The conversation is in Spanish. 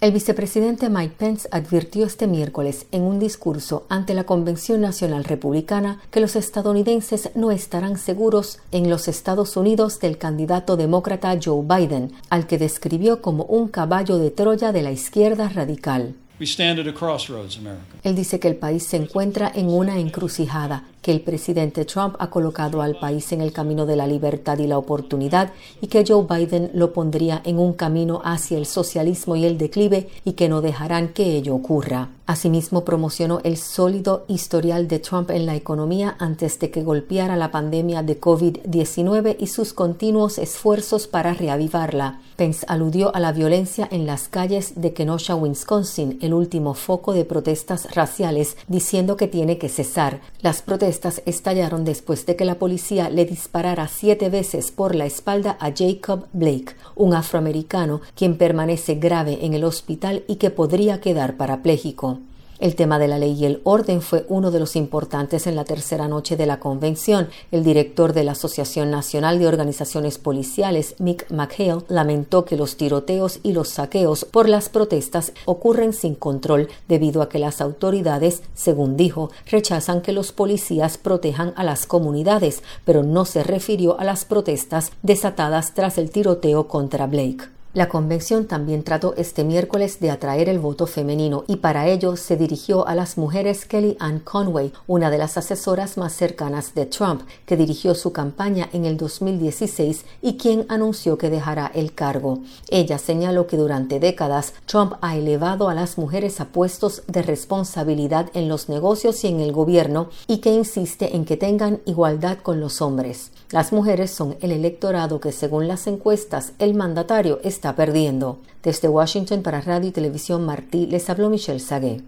El vicepresidente Mike Pence advirtió este miércoles en un discurso ante la Convención Nacional Republicana que los estadounidenses no estarán seguros en los Estados Unidos del candidato demócrata Joe Biden, al que describió como un caballo de Troya de la izquierda radical. Él dice que el país se encuentra en una encrucijada que el presidente Trump ha colocado al país en el camino de la libertad y la oportunidad y que Joe Biden lo pondría en un camino hacia el socialismo y el declive y que no dejarán que ello ocurra. Asimismo, promocionó el sólido historial de Trump en la economía antes de que golpeara la pandemia de COVID-19 y sus continuos esfuerzos para reavivarla. Pence aludió a la violencia en las calles de Kenosha, Wisconsin, el último foco de protestas raciales, diciendo que tiene que cesar. Las protestas estas estallaron después de que la policía le disparara siete veces por la espalda a Jacob Blake, un afroamericano quien permanece grave en el hospital y que podría quedar parapléjico. El tema de la ley y el orden fue uno de los importantes en la tercera noche de la convención. El director de la Asociación Nacional de Organizaciones Policiales, Mick McHale, lamentó que los tiroteos y los saqueos por las protestas ocurren sin control debido a que las autoridades, según dijo, rechazan que los policías protejan a las comunidades, pero no se refirió a las protestas desatadas tras el tiroteo contra Blake. La convención también trató este miércoles de atraer el voto femenino y para ello se dirigió a las mujeres Kelly Ann Conway, una de las asesoras más cercanas de Trump, que dirigió su campaña en el 2016 y quien anunció que dejará el cargo. Ella señaló que durante décadas Trump ha elevado a las mujeres a puestos de responsabilidad en los negocios y en el gobierno y que insiste en que tengan igualdad con los hombres. Las mujeres son el electorado que según las encuestas el mandatario es está perdiendo. Desde Washington para Radio y Televisión Martí les habló Michelle Sagué.